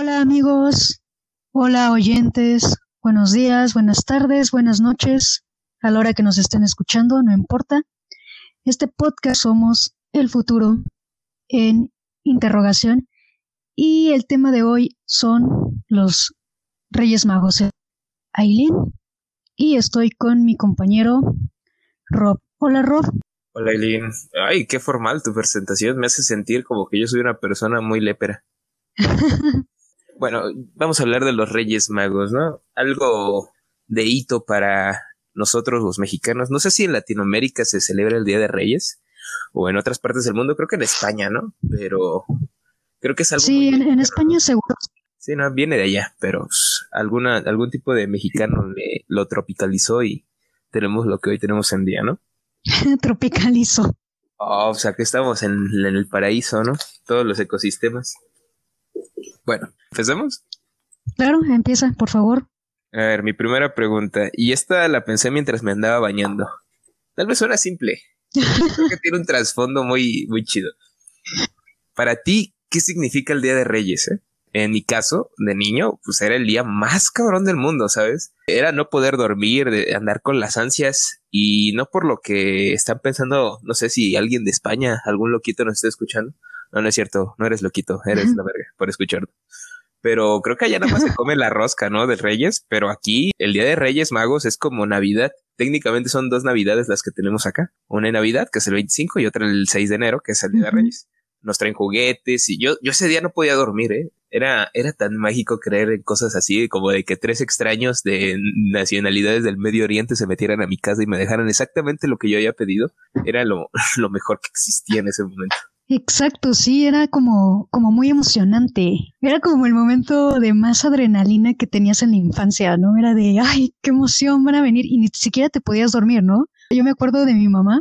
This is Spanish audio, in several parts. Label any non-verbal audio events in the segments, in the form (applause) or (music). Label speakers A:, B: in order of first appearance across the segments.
A: Hola amigos, hola oyentes, buenos días, buenas tardes, buenas noches, a la hora que nos estén escuchando, no importa. Este podcast somos el futuro en interrogación y el tema de hoy son los Reyes Magos. Aileen y estoy con mi compañero Rob. Hola Rob.
B: Hola Aileen. Ay, qué formal tu presentación. Me hace sentir como que yo soy una persona muy lépera. (laughs) bueno, vamos a hablar de los Reyes Magos, ¿no? Algo de hito para nosotros los mexicanos. No sé si en Latinoamérica se celebra el Día de Reyes o en otras partes del mundo. Creo que en España, ¿no? Pero creo que es algo.
A: Sí, en, España seguro.
B: Sí, no, viene de allá, pero pues, alguna, algún tipo de mexicano le, lo tropicalizó y tenemos lo que hoy tenemos en día, ¿no? (laughs)
A: tropicalizó.
B: Oh, o sea que estamos en, en el paraíso, ¿no? Todos los ecosistemas. Bueno, ¿empecemos?
A: Claro, empieza, por favor.
B: A ver, mi primera pregunta, y esta la pensé mientras me andaba bañando. Tal vez suena simple. Creo que tiene un trasfondo muy, muy chido. Para ti, ¿qué significa el Día de Reyes? Eh? En mi caso, de niño, pues era el día más cabrón del mundo, ¿sabes? Era no poder dormir, de andar con las ansias y no por lo que están pensando, no sé si alguien de España, algún loquito nos está escuchando. No, no es cierto, no eres loquito, eres la verga por escucharlo. Pero creo que allá nada más se come la rosca, ¿no? De Reyes, pero aquí el Día de Reyes Magos es como Navidad. Técnicamente son dos Navidades las que tenemos acá. Una en Navidad, que es el 25, y otra el 6 de enero, que es el Día de Reyes. Nos traen juguetes y yo, yo ese día no podía dormir, ¿eh? Era, era tan mágico creer en cosas así, como de que tres extraños de nacionalidades del Medio Oriente se metieran a mi casa y me dejaran exactamente lo que yo había pedido. Era lo, (laughs) lo mejor que existía en ese momento.
A: Exacto, sí, era como, como muy emocionante. Era como el momento de más adrenalina que tenías en la infancia, ¿no? Era de, ay, qué emoción van a venir y ni siquiera te podías dormir, ¿no? Yo me acuerdo de mi mamá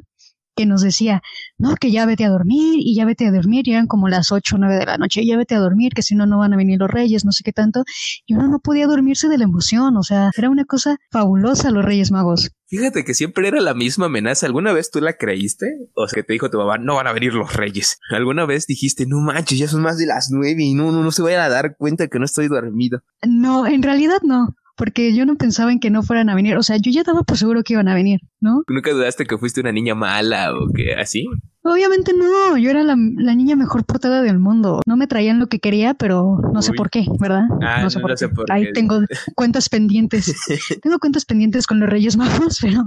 A: que nos decía, no, que ya vete a dormir y ya vete a dormir, y eran como las 8 o 9 de la noche, ya vete a dormir, que si no, no van a venir los reyes, no sé qué tanto, y uno no podía dormirse de la emoción, o sea, era una cosa fabulosa los reyes magos.
B: Fíjate que siempre era la misma amenaza. ¿Alguna vez tú la creíste? O sea, que te dijo tu mamá, no van a venir los reyes. ¿Alguna vez dijiste, no manches, ya son más de las nueve y no, no, no se vayan a dar cuenta que no estoy dormido?
A: No, en realidad no porque yo no pensaba en que no fueran a venir. O sea, yo ya daba por seguro que iban a venir, ¿no?
B: ¿Nunca dudaste que fuiste una niña mala o que así?
A: Obviamente no, yo era la, niña mejor portada del mundo. No me traían lo que quería, pero no sé por qué, ¿verdad?
B: Ah, no sé, por, qué.
A: Ahí tengo (laughs) cuentas pendientes. (laughs) tengo cuentas pendientes con los Reyes Magos, (laughs) pero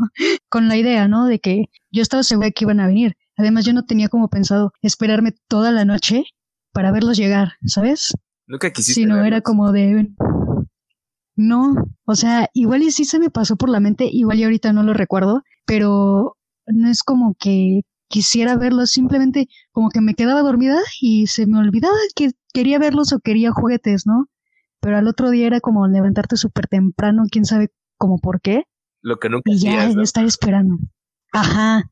A: con la idea, ¿no? De que yo estaba segura que iban a venir. Además, yo no tenía como pensado esperarme toda la noche para verlos llegar, ¿sabes?
B: Nunca quisiste.
A: Sí, no, era como de no, o sea, igual y sí se me pasó por la mente, igual y ahorita no lo recuerdo, pero no es como que quisiera verlos, simplemente como que me quedaba dormida y se me olvidaba que quería verlos o quería juguetes, ¿no? Pero al otro día era como levantarte súper temprano, quién sabe cómo por qué.
B: Lo que nunca
A: Y ya, estar esperando. Ajá.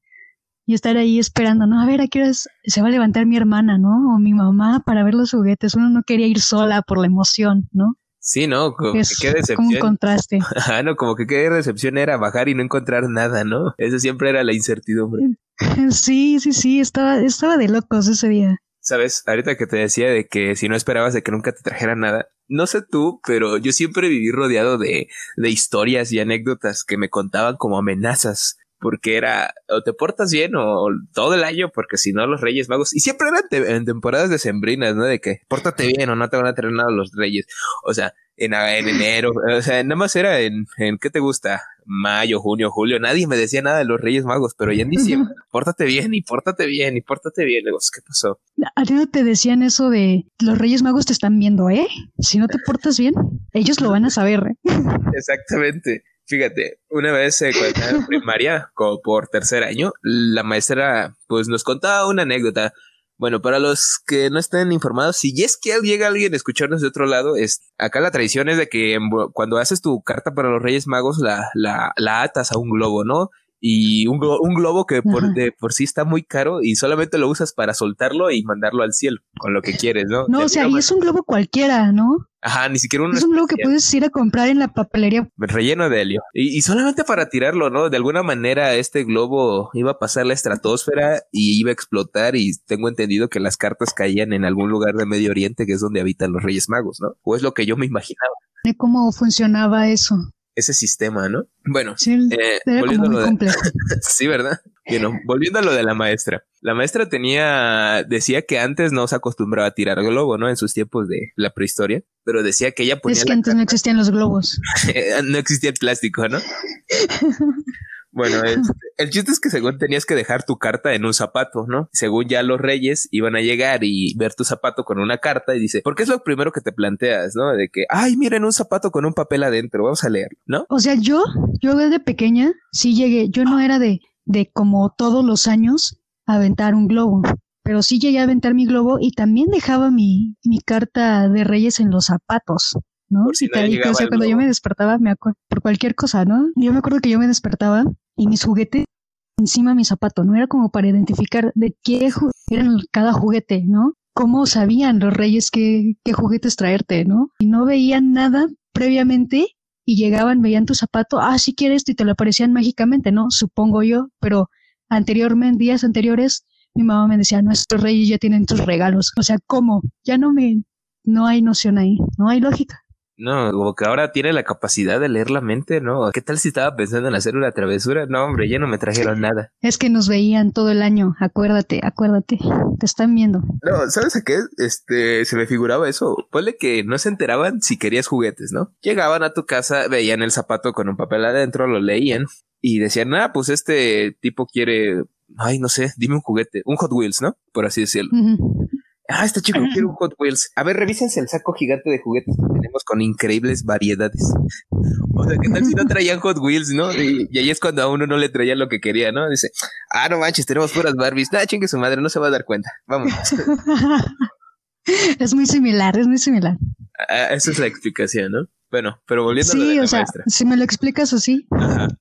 A: Y estar ahí esperando, ¿no? A ver, ¿a qué hora se va a levantar mi hermana, ¿no? O mi mamá para ver los juguetes. Uno no quería ir sola por la emoción, ¿no?
B: Sí, ¿no? Como
A: que qué decepción. Como un contraste. (laughs)
B: Ah, no, como que qué decepción era bajar y no encontrar nada, ¿no? Eso siempre era la incertidumbre. (laughs)
A: Sí, sí, sí, estaba, estaba de locos ese día.
B: Sabes, ahorita que te decía de que si no esperabas de que nunca te trajera nada, no sé tú, pero yo siempre viví rodeado de, de historias y anécdotas que me contaban como amenazas porque era o te portas bien o, todo el año, porque si no los Reyes Magos, y siempre eran en temporadas decembrinas, ¿no? De que pórtate bien o no te van a traer nada los Reyes, o sea, en, en enero, o sea, nada más era en, en, ¿qué te gusta? Mayo, junio, julio, nadie me decía nada de los Reyes Magos, pero ya en diciembre, pórtate bien y pórtate bien y pórtate bien, luego, ¿qué pasó?
A: A ti no te decían eso de los Reyes Magos te están viendo, ¿eh? Si no te portas bien, ellos lo van a saber, ¿eh? (laughs)
B: Exactamente. Fíjate, una vez eh, en primaria, como por tercer año, la maestra pues nos contaba una anécdota. Bueno, para los que no estén informados, si es que llega alguien a escucharnos de otro lado, es acá la tradición es de que cuando haces tu carta para los Reyes Magos la, la, la atas a un globo, ¿no? Y un, un globo que por, de, por sí está muy caro y solamente lo usas para soltarlo y mandarlo al cielo con lo que quieres, ¿no?
A: No, o sea, y es un globo cualquiera, ¿no?
B: Ajá, ni siquiera un...
A: Es un globo que puedes ir a comprar en la papelería.
B: Relleno de helio. Y, y, solamente para tirarlo, ¿no? De alguna manera este globo iba a pasar la estratosfera y iba a explotar y tengo entendido que las cartas caían en algún lugar de Medio Oriente que es donde habitan los Reyes Magos, ¿no? O es lo que yo me imaginaba.
A: Cómo funcionaba eso
B: ese sistema, ¿no? Bueno,
A: sí, eh, volviendo a lo de... (laughs)
B: sí, ¿verdad? Bueno, volviendo a lo de la maestra. La maestra tenía, decía que antes no se acostumbraba a tirar globo, ¿no? En sus tiempos de la prehistoria, pero decía que ella ponía...
A: Es que antes no existían los globos. (laughs)
B: no existía el plástico, ¿no? (laughs) Bueno, (laughs) este, el chiste es que según tenías que dejar tu carta en un zapato, ¿no? Según ya los reyes iban a llegar y ver tu zapato con una carta y dice, porque es lo primero que te planteas, ¿no? De que, ay, miren un zapato con un papel adentro, vamos a leerlo, ¿no?
A: O sea, yo, yo desde pequeña sí llegué, yo no era de, de como todos los años aventar un globo, pero sí llegué a aventar mi globo y también dejaba mi, mi carta de reyes en los zapatos. ¿No? Si o sea, cuando yo me despertaba, me acuerdo, por cualquier cosa, ¿no? Yo me acuerdo que yo me despertaba y mis juguetes encima de mi zapato, ¿no? Era como para identificar de qué eran cada juguete, ¿no? Cómo sabían los reyes qué, qué juguetes traerte, ¿no? Y no veían nada previamente y llegaban, veían tu zapato, ah, si quieres, y te lo aparecían mágicamente, ¿no? Supongo yo, pero anteriormente, días anteriores, mi mamá me decía, nuestros reyes ya tienen tus regalos. O sea, ¿cómo? Ya no me, no hay noción ahí, no hay lógica.
B: No, como que ahora tiene la capacidad de leer la mente, ¿no? ¿Qué tal si estaba pensando en hacer una travesura? No, hombre, ya no me trajeron nada.
A: Es que nos veían todo el año, acuérdate, acuérdate, te están viendo.
B: No, ¿sabes a qué? Este, se me figuraba eso. Ponle que no se enteraban si querías juguetes, ¿no? Llegaban a tu casa, veían el zapato con un papel adentro, lo leían y decían, ah, pues este tipo quiere, ay, no sé, dime un juguete, un Hot Wheels, ¿no? Por así decirlo. Ah, este chico quiere un Hot Wheels. A ver, revísense el saco gigante de juguetes que tenemos con increíbles variedades. O sea, ¿qué tal si no (laughs) traían Hot Wheels, no? Y, ahí es cuando a uno no le traía lo que quería, ¿no? Dice, ah, no manches, tenemos puras Barbies. Nah, chingue su madre, no se va a dar cuenta. Vamos. (laughs)
A: es muy similar, es muy similar.
B: Ah, esa es la explicación, ¿no? Bueno, pero volviendo a lo de la o sea,
A: si me lo explicas así,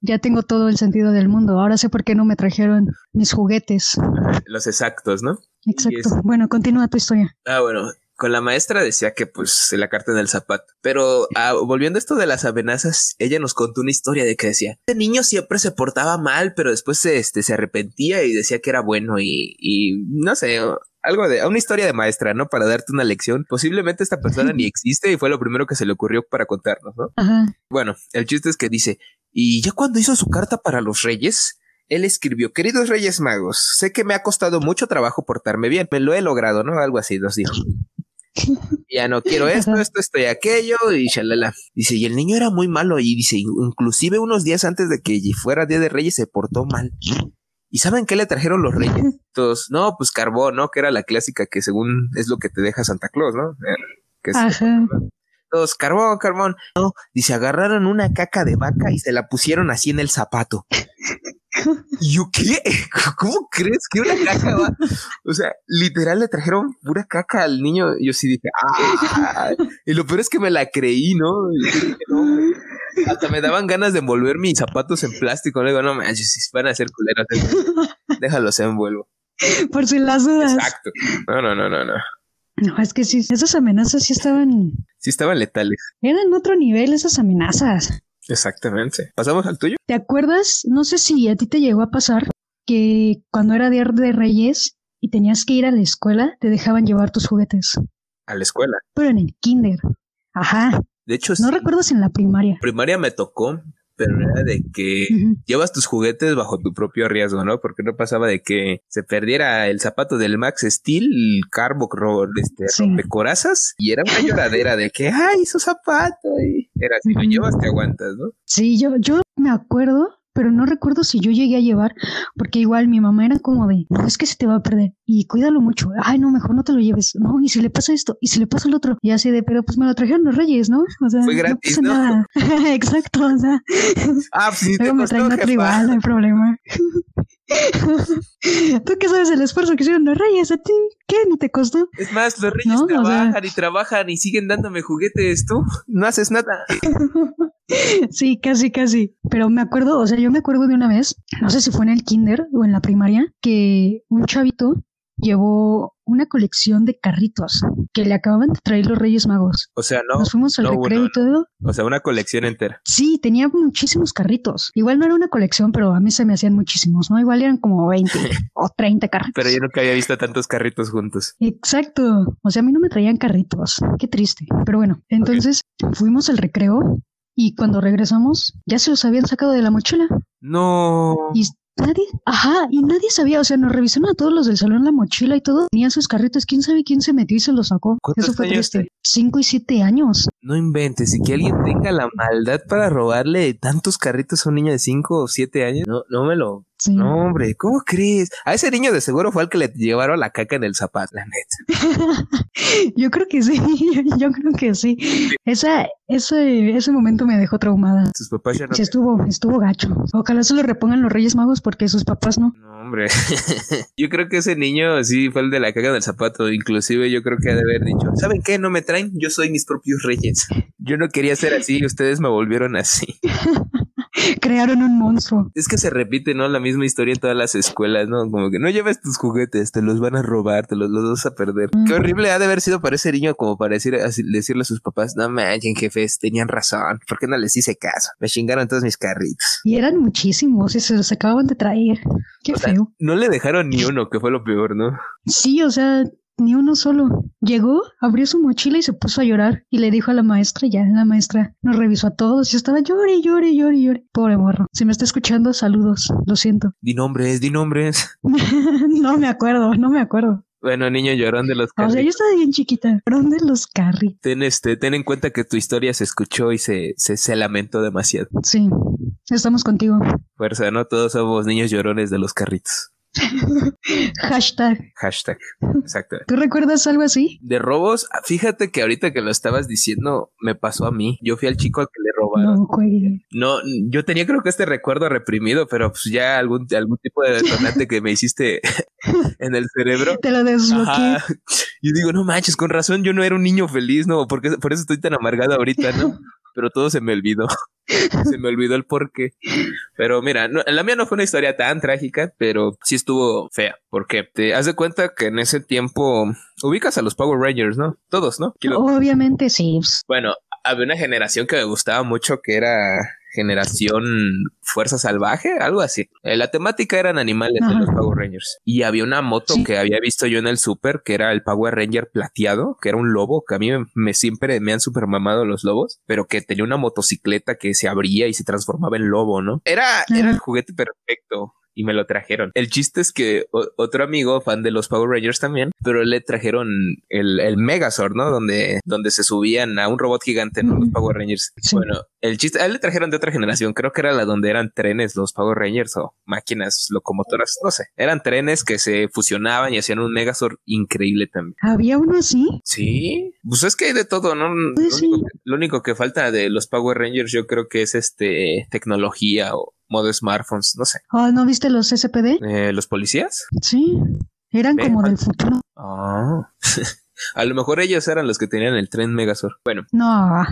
A: ya tengo todo el sentido del mundo. Ahora sé por qué no me trajeron mis juguetes.
B: Los exactos, ¿no?
A: Exacto. Bueno, continúa tu historia.
B: Ah, bueno, con la maestra decía que pues la carta en el zapato. Pero ah, volviendo a esto de las amenazas, ella nos contó una historia de que decía, este niño siempre se portaba mal, pero después se, este, se arrepentía y decía que era bueno y, y no sé, algo de una historia de maestra, ¿no? Para darte una lección. Posiblemente esta persona ni (laughs) existe y fue lo primero que se le ocurrió para contarnos, ¿no? Ajá. Bueno, el chiste es que dice, y ya cuando hizo su carta para los reyes, él escribió, queridos Reyes Magos, sé que me ha costado mucho trabajo portarme bien, me lo he logrado, ¿no? Algo así nos dijo. (laughs) ya no quiero esto, esto, esto y aquello, y shalala. Dice, y el niño era muy malo, y dice, inclusive unos días antes de que fuera Día de Reyes se portó mal. ¿Y saben qué le trajeron los reyes? Todos, no, pues carbón, ¿no? Que era la clásica que según es lo que te deja Santa Claus, ¿no? Eh, que todos, carbón, carbón. No, dice, agarraron una caca de vaca y se la pusieron así en el zapato. (laughs) ¿Y yo qué? (laughs) ¿Cómo crees que una caca va? O sea, literal le trajeron pura caca al niño. Yo sí dije, ¡ah! Y lo peor es que me la creí, ¿no? hasta me daban ganas de envolver mis zapatos en plástico. Le digo, no manches, van a ser culeros, déjalos envuelvo.
A: Por si las dudas.
B: Exacto. No, no, no, no, no.
A: No, es que sí, esas amenazas sí estaban.
B: Sí estaban letales.
A: Eran otro nivel esas amenazas.
B: Exactamente. ¿Pasamos al tuyo?
A: ¿Te acuerdas? No sé si a ti te llegó a pasar que cuando era Día de Reyes y tenías que ir a la escuela, te dejaban llevar tus juguetes.
B: ¿A la escuela?
A: Pero en el kinder. Ajá.
B: De hecho,
A: no recuerdo si en la primaria.
B: Primaria me tocó, pero era de que llevas tus juguetes bajo tu propio riesgo, ¿no? Porque no pasaba de que se perdiera el zapato del Max Steel, el Carbo este, corazas y era una lloradera de que, ay, su zapato, y era si lo llevas te aguantas, ¿no?
A: Sí, yo, yo me acuerdo pero no recuerdo si yo llegué a llevar, porque igual mi mamá era como de, no, es que se te va a perder y cuídalo mucho, ay, no, mejor no te lo lleves, no, y si le pasa esto, y si le pasa el otro, y así de, pero pues me lo trajeron los reyes, ¿no?
B: O sea, Fue gratis, no,
A: nada. (laughs) Exacto, o sea.
B: Ah, pues sí, te
A: me traen otro igual, no hay problema. (laughs) (laughs) ¿Tú qué sabes el esfuerzo que hicieron los reyes? ¿A ti qué? ¿Ni te costó?
B: Es más, los reyes trabajan y trabajan y siguen dándome juguetes. Tú no haces nada. (laughs)
A: Sí, casi, casi. Pero me acuerdo, o sea, yo me acuerdo de una vez, no sé si fue en el kinder o en la primaria, que un chavito llevó una colección de carritos que le acababan de traer los Reyes Magos.
B: O sea, no.
A: Nos fuimos al
B: no,
A: recreo y todo.
B: O sea, una colección entera.
A: Sí, tenía muchísimos carritos. Igual no era una colección, pero a mí se me hacían muchísimos, ¿no? Igual eran como 20 (laughs) o 30 carritos.
B: Pero yo nunca había visto tantos carritos juntos.
A: Exacto. O sea, a mí no me traían carritos. Qué triste. Pero bueno, entonces fuimos al recreo y cuando regresamos ya se los habían sacado de la mochila.
B: No.
A: Y nadie, ajá, y nadie sabía, o sea, nos revisaron a todos los del salón la mochila y todo, tenían sus carritos, quién sabe quién se metió y se los sacó.
B: ¿Cuántos
A: Eso fue triste. Cinco y siete años.
B: No inventes, y que alguien tenga la maldad para robarle tantos carritos a un niño de 5 o 7 años. No, no me lo.
A: Sí.
B: No, hombre, ¿cómo crees? A ese niño de seguro fue al que le llevaron la caca en el zapato, la neta. (laughs)
A: Yo creo que sí, (laughs) yo creo que sí. Esa, ese, ese momento me dejó traumada.
B: Sus papás ya no.
A: Sí, estuvo, estuvo gacho. Ojalá se lo repongan los Reyes Magos porque sus papás no.
B: No, hombre. (laughs) yo creo que ese niño sí fue el de la caca del zapato. Inclusive yo creo que ha de haber dicho, ¿saben qué? No me traen, yo soy mis propios reyes. Yo no quería ser así, ustedes me volvieron así. (laughs)
A: Crearon un monstruo.
B: Es que se repite, ¿no? La misma historia en todas las escuelas, ¿no? Como que no lleves tus juguetes, te los van a robar, te los, los vas a perder.
A: Mm.
B: Qué horrible ha de haber sido para ese niño como para decir, así- decirle a sus papás, no manchen, jefes, tenían razón, ¿por qué no les hice caso? Me chingaron todos mis carritos.
A: Y eran muchísimos y se los acababan de traer. Qué
B: O sea,
A: feo.
B: No le dejaron ni uno, que fue lo peor, ¿no?
A: Sí, o sea, ni uno solo. Llegó, abrió su mochila y se puso a llorar. Y le dijo a la maestra, ya, la maestra nos revisó a todos y estaba llore, llore, llore, llore. Pobre morro. Si me está escuchando, saludos. Lo siento. (laughs)
B: Di nombres, di nombres. (laughs)
A: no me acuerdo, no me acuerdo.
B: Bueno, niño llorón de los
A: O sea, yo
B: carritos.
A: estaba bien chiquita. ¿Dónde los carritos?
B: Ten, este, ten en cuenta que tu historia se escuchó y se, se, se lamentó demasiado.
A: Sí, estamos contigo.
B: Fuerza, ¿no? Todos somos niños llorones de los carritos. (laughs)
A: Hashtag.
B: Hashtag. Exacto.
A: ¿Tú recuerdas algo así?
B: De robos, fíjate que ahorita que lo estabas diciendo, me pasó a mí. Yo fui al chico al que le robaron.
A: No.
B: No, yo tenía creo que este recuerdo reprimido, pero pues ya algún, algún tipo de detonante que me hiciste (laughs) en el cerebro.
A: Te lo desbloqueé.
B: Ajá. Y digo, no manches, con razón yo no era un niño feliz, ¿no? Porque por eso estoy tan amargado ahorita, ¿no? Pero todo se me olvidó. (laughs) se me olvidó el porqué. Pero mira, no, la mía no fue una historia tan trágica, pero sí estuvo fea. Porque te has de cuenta que en ese tiempo ubicas a los Power Rangers, ¿no? Todos, ¿no?
A: Obviamente sí.
B: Bueno, había una generación que me gustaba mucho que era generación Fuerza Salvaje, algo así. Eh, la temática eran animales de
A: Ajá.
B: los Power Rangers. Y había una moto
A: Sí.
B: que había visto yo en el súper, que era el Power Ranger plateado, que era un lobo, que a mí me, me siempre me han super mamado los lobos, pero que tenía una motocicleta que se abría y se transformaba en lobo, ¿no? Era, era el juguete perfecto. Y me lo trajeron. El chiste es que otro amigo, fan de los Power Rangers también, pero le trajeron el, el Megazord, ¿no? Donde, donde se subían a un robot gigante, ¿no? Los. Power Rangers.
A: Sí.
B: Bueno, el chiste, a él le trajeron de otra generación, creo que era la donde eran trenes los Power Rangers o máquinas locomotoras, no sé. Eran trenes que se fusionaban y hacían un Megazord increíble también.
A: ¿Había uno así?
B: Sí, pues es que hay de todo, ¿no?
A: Pues
B: lo,
A: sí.
B: único que, lo único que falta de los Power Rangers yo creo que es este tecnología o modo smartphones, no sé.
A: Oh, ¿no viste los SPD?
B: Eh, ¿Los policías?
A: Sí. Eran como del futuro.
B: Ah. (laughs) A lo mejor ellos eran los que tenían el tren Megazord. Bueno,
A: No.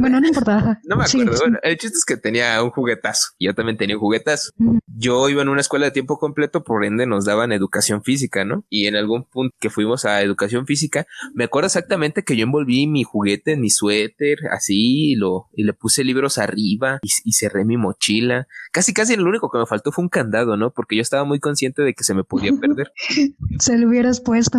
A: Bueno, no importa.
B: no me acuerdo.
A: sí.
B: Bueno, el chiste es que tenía un juguetazo. Yo también tenía un juguetazo. Yo iba en una escuela de tiempo completo, por ende nos daban educación física, ¿no? Y en algún punto que fuimos a educación física, me acuerdo exactamente que yo envolví mi juguete en mi suéter, así, y, lo, y le puse libros arriba y, y cerré mi mochila. Casi, casi lo único que me faltó fue un candado, ¿no? Porque yo estaba muy consciente de que se me podía (laughs) perder.
A: Se lo hubieras puesto.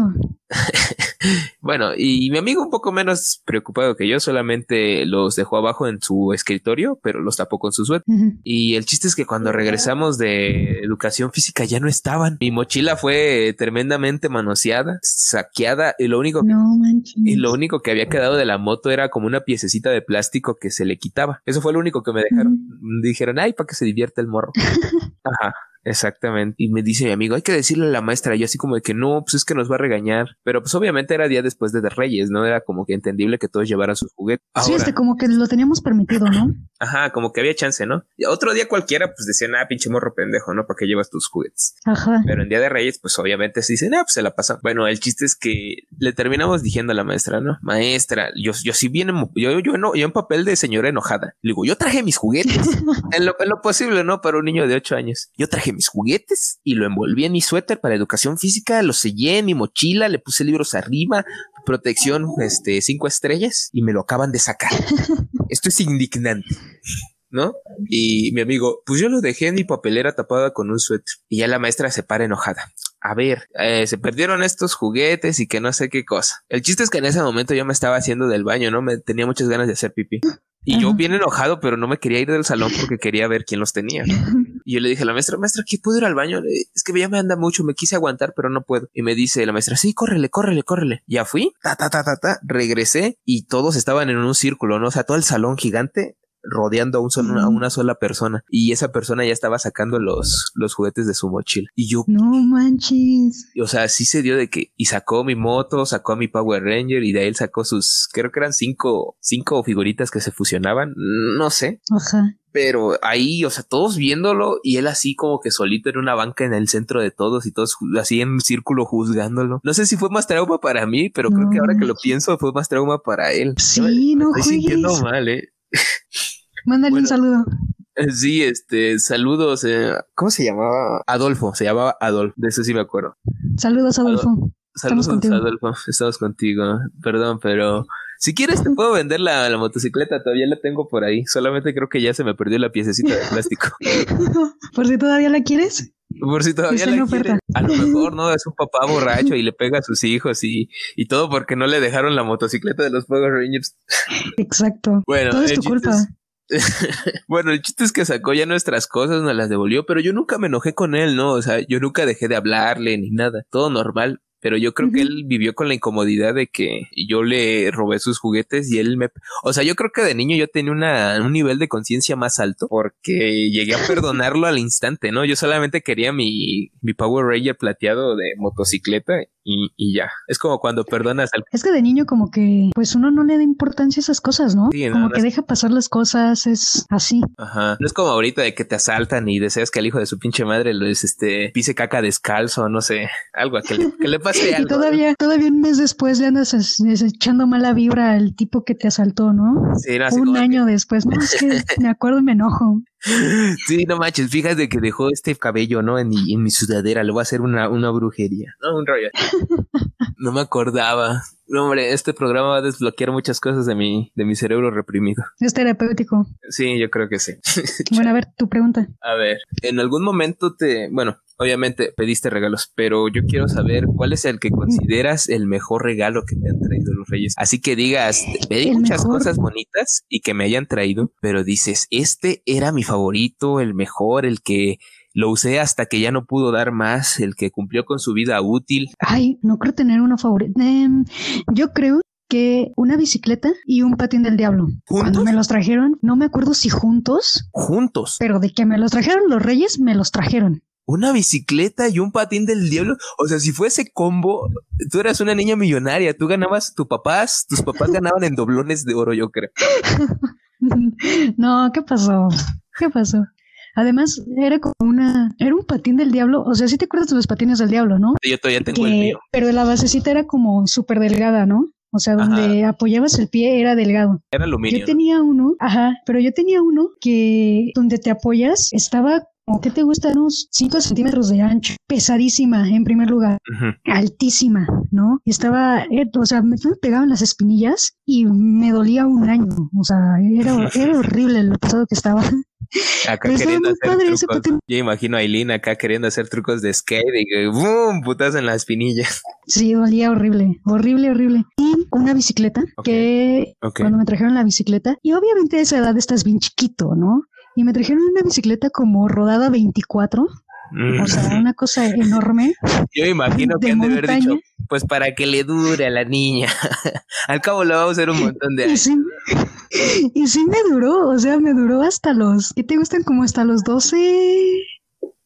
A: (laughs)
B: Bueno, y mi amigo un poco menos preocupado que yo, solamente los dejó abajo en su escritorio, pero los tapó con su suéter. Y el chiste es que cuando regresamos de educación física ya no estaban. Mi mochila fue tremendamente manoseada, saqueada, y lo único que,
A: No
B: y lo único que había quedado de la moto era como una piececita de plástico que se le quitaba. Eso fue lo único que me dejaron. Dijeron, ay, para que se divierta el morro. (laughs) Ajá. Exactamente. Y me dice mi amigo, hay que decirle a la maestra. Yo así como de que no, pues es que nos va a regañar. Pero pues obviamente era día después de, Reyes, ¿no? Era como que entendible que todos llevaran sus juguetes.
A: sí, este como que lo teníamos permitido, ¿no? (clears throat)
B: Ajá, como que había chance, ¿no? Y otro día cualquiera, pues decían, ah, pinche morro pendejo, ¿no? ¿Para qué llevas tus juguetes?
A: Ajá.
B: Pero en día de Reyes, pues obviamente se dicen, ah, pues se la pasan. Bueno, el chiste es que le terminamos diciendo a la maestra, ¿no? Maestra, yo, yo sí viene, yo, yo, no, yo en papel de señora enojada. Le digo, yo traje mis juguetes. (laughs) en, lo, en lo posible, ¿no? Para un niño de ocho años. Yo traje mis juguetes y lo envolví en mi suéter para educación física, lo sellé en mi mochila, le puse libros arriba, protección, este, cinco estrellas y me lo acaban de sacar. (laughs) Esto es indignante. ¿no? Y mi amigo, pues yo lo dejé en mi papelera tapada con un suéter. Y ya la maestra se para enojada. A ver, eh, se perdieron estos juguetes y que no sé qué cosa. El chiste es que en ese momento yo me estaba haciendo del baño, ¿no? Me tenía muchas ganas de hacer pipí. Y yo bien enojado, pero no me quería ir del salón porque quería ver quién los tenía. (laughs) Y yo le dije a la maestra, maestra, ¿qué puedo ir al baño? Es que ya me anda mucho, me quise aguantar, pero no puedo. Y me dice la maestra, sí, córrele, córrele, córrele. Ya fui, ta, ta, ta, ta, ta, regresé y todos estaban en un círculo, ¿no? O sea, todo el salón gigante rodeando a, un solo, a una sola persona y esa persona ya estaba sacando los, los juguetes de su mochila. Y yo
A: no manches.
B: o sea sí se dio de que y sacó mi moto sacó a mi Power Ranger y de ahí él sacó sus creo que eran cinco cinco figuritas que se fusionaban no sé.
A: Ajá.
B: Pero ahí, o sea, todos viéndolo y él así como que solito en una banca en el centro de todos y todos así en círculo juzgándolo. No sé si fue más trauma para mí, pero creo que ahora que lo pienso fue más trauma para él.
A: Sí, no,
B: estoy sintiendo mal, eh. (laughs)
A: Mándale un saludo.
B: Eh, sí, este, saludos. Eh, ¿Cómo se llamaba? Adolfo, se llamaba Adolfo, de eso sí me acuerdo.
A: Saludos, Adolfo.
B: saludos, Adolfo. Estamos contigo. Perdón, pero si quieres te puedo vender la, la, motocicleta, todavía la tengo por ahí. Solamente creo que ya se me perdió la piececita de plástico. (laughs)
A: ¿Por si todavía la quieres?
B: Por si todavía la quieres. A lo mejor no, es un papá (laughs) borracho y le pega a sus hijos y, y todo porque no le dejaron la motocicleta de los Power Rangers.
A: Exacto. Bueno, todo es tu culpa. (laughs)
B: bueno, el chiste es que sacó ya nuestras cosas, nos las devolvió, pero yo nunca me enojé con él, ¿no? O sea, yo nunca dejé de hablarle ni nada, todo normal. Pero yo creo que él vivió con la incomodidad de que yo le robé sus juguetes y él me... O sea, yo creo que de niño yo tenía una, un nivel de conciencia más alto porque llegué a perdonarlo al instante, ¿no? Yo solamente quería mi, mi Power Ranger plateado de motocicleta y, y, ya. Es como cuando perdonas al...
A: Es que de niño como que pues uno no le da importancia a esas cosas, ¿no? como que deja pasar las cosas, es así.
B: Ajá. No es como ahorita de que te asaltan y deseas que al hijo de su pinche madre les este, pise caca descalzo, no sé, algo, que le, que le pase (laughs) algo.
A: y todavía, todavía un mes después le andas echando mala vibra al tipo que te asaltó, ¿no? Sí, no, Un año después, no, es que (laughs) me acuerdo y me enojo.
B: Sí, no manches, fíjate que dejó este cabello, ¿no? En mi, en mi sudadera, le voy a hacer una, una brujería, ¿no? Un rollo. No me acordaba. No, hombre, este programa va a desbloquear muchas cosas de mi, de mi cerebro reprimido.
A: Es terapéutico.
B: Sí, yo creo que sí. (laughs)
A: Bueno, a ver, tu pregunta.
B: A ver, en algún momento te, bueno, obviamente pediste regalos, pero yo quiero saber cuál es el que consideras el mejor regalo que te han traído los reyes. Así que digas, pedí muchas cosas bonitas y que me hayan traído, pero dices, este era mi favorito, el mejor, el que lo usé hasta que ya no pudo dar más, el que cumplió con su vida útil.
A: Ay, no creo tener uno favorito. Em, yo creo que una bicicleta y un patín del diablo. Cuando me los trajeron, no me acuerdo si juntos.
B: Juntos.
A: Pero de que me los trajeron los reyes, me los trajeron
B: una bicicleta y un patín del diablo. O sea, si fuese combo, tú eras una niña millonaria, tú ganabas, tus papás, tus papás ganaban en doblones de oro, yo creo. (laughs)
A: no, ¿qué pasó? ¿Qué pasó? Además, era como una, era un patín del diablo. O sea, sí te acuerdas de los patines del diablo, ¿no?
B: Yo todavía tengo el mío.
A: Pero la basecita era como súper delgada, ¿no? O sea, donde apoyabas el pie era delgado.
B: Era aluminio.
A: Yo tenía uno, ajá, pero yo tenía uno que donde te apoyas estaba que te gusta unos 5 centímetros de ancho, pesadísima en primer lugar, altísima, ¿no? Estaba, eh, o sea, me pegaban las espinillas y me dolía un año, o sea, era, (laughs) era horrible lo pesado que estaba.
B: Acá queriendo hacer trucos. Yo imagino a Aileen acá queriendo hacer trucos de skate y ¡boom! putas en las espinillas. (laughs)
A: Sí, dolía horrible, horrible, horrible. Y una bicicleta que cuando me trajeron la bicicleta, y obviamente a esa edad estás bien chiquito, ¿no? Y me trajeron una bicicleta como rodada 24. Mm. O sea, una cosa enorme.
B: Yo imagino que han de haber dicho, pues para que le dure a la niña. (laughs) Al cabo la va a usar un montón de años.
A: Y sí, me duró, o sea, me duró hasta los, ¿qué te gustan? Como hasta los 12,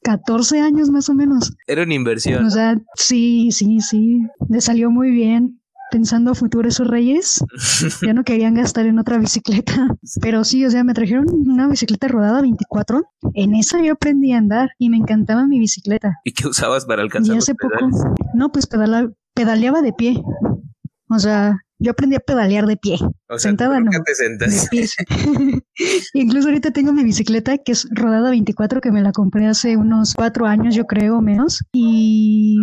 A: 14 años más o menos.
B: Era una inversión.
A: O sea, sí, sí, sí. Le salió muy bien pensando a futuro esos reyes, (laughs) ya no querían gastar en otra bicicleta. (laughs) Pero sí, o sea, me trajeron una bicicleta rodada 24. En esa yo aprendí a andar y me encantaba mi bicicleta.
B: ¿Y qué usabas para alcanzar?
A: Y hace poco, no, pues pedaleaba de pie. O sea, yo aprendí a pedalear de pie.
B: O sea, sentada no. Te sentas. (laughs)
A: Incluso ahorita tengo mi bicicleta que es rodada 24 que me la compré hace unos cuatro años, yo creo, menos. Y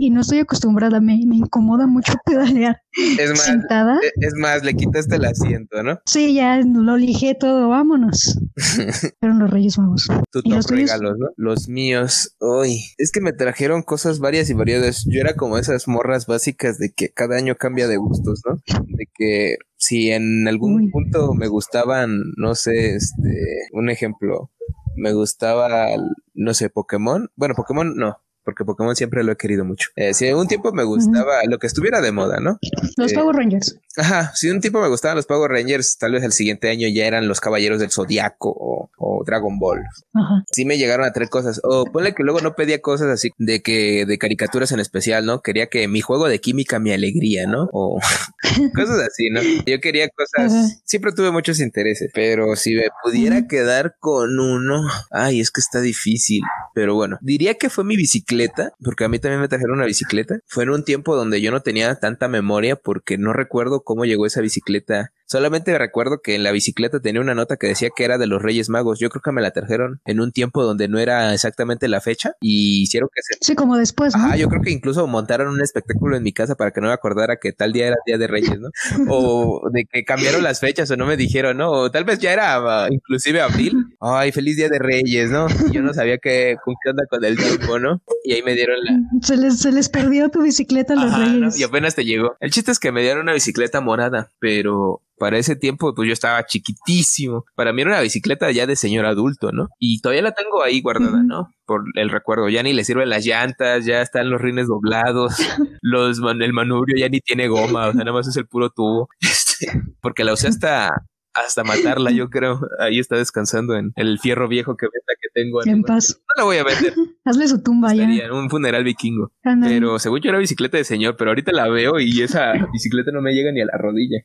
A: y no estoy acostumbrada, me, me incomoda mucho (laughs) pedalear es más, sentada.
B: E, es más, le quitaste el asiento, ¿no?
A: Sí, ya lo lijé todo, vámonos. (laughs) Fueron los Reyes Magos.
B: ¿Y los regalos, ¿no? Los míos, uy, es que me trajeron cosas varias y variadas. Yo era como esas morras básicas de que cada año cambia de gustos, ¿no? De que si en algún punto me gustaban, no sé, este, un ejemplo, me gustaba, no sé, Pokémon. Bueno, Pokémon no, porque Pokémon siempre lo he querido mucho. Eh, si un tiempo me gustaba lo que estuviera de moda, ¿no?
A: Los
B: eh,
A: Power Rangers.
B: Ajá, si un tiempo me gustaban los Power Rangers, tal vez el siguiente año ya eran los Caballeros del Zodiaco o, Dragon Ball. Ajá. Sí me llegaron a traer cosas. O ponle que luego no pedía cosas así de que de caricaturas en especial, ¿no? Quería que mi juego de química mi alegría, ¿no? O (laughs) cosas así, ¿no? Yo quería cosas. Siempre tuve muchos intereses, pero si me pudiera quedar con uno, ay, es que está difícil. Pero bueno, diría que fue mi bicicleta, porque a mí también me trajeron una bicicleta. Fue en un tiempo donde yo no tenía tanta memoria porque no recuerdo cómo llegó esa bicicleta Solamente recuerdo que en la bicicleta tenía una nota que decía que era de los Reyes Magos. Yo creo que me la trajeron en un tiempo donde no era exactamente la fecha y hicieron que se...
A: Sí, como después.
B: ¿no? yo creo que incluso montaron un espectáculo en mi casa para que no me acordara que tal día era Día de Reyes, ¿no? (laughs) o de que cambiaron las fechas o no me dijeron, ¿no? O tal vez ya era ah, inclusive abril. Ay, feliz Día de Reyes, ¿no? yo no sabía qué, con qué onda con el tiempo, ¿no? Y ahí me dieron la...
A: Se les, se les perdió tu bicicleta a los Reyes.
B: Y apenas te llegó. El chiste es que me dieron una bicicleta morada, pero para ese tiempo, pues yo estaba chiquitísimo. Para mí era una bicicleta ya de señor adulto, ¿no? Y todavía la tengo ahí guardada, ¿no? Por el recuerdo. Ya ni le sirven las llantas, ya están los rines doblados, (laughs) los el manubrio ya ni tiene goma, o sea, nada más es el puro tubo. (laughs) Este, porque la usé hasta hasta matarla, yo (laughs) creo. Ahí está descansando en el fierro viejo que que tengo.
A: En paz.
B: No la voy a vender. (laughs)
A: Hazle su tumba ya.
B: En un funeral vikingo. Pero según yo era bicicleta de señor, pero ahorita la veo y esa (laughs) bicicleta no me llega ni a la rodilla.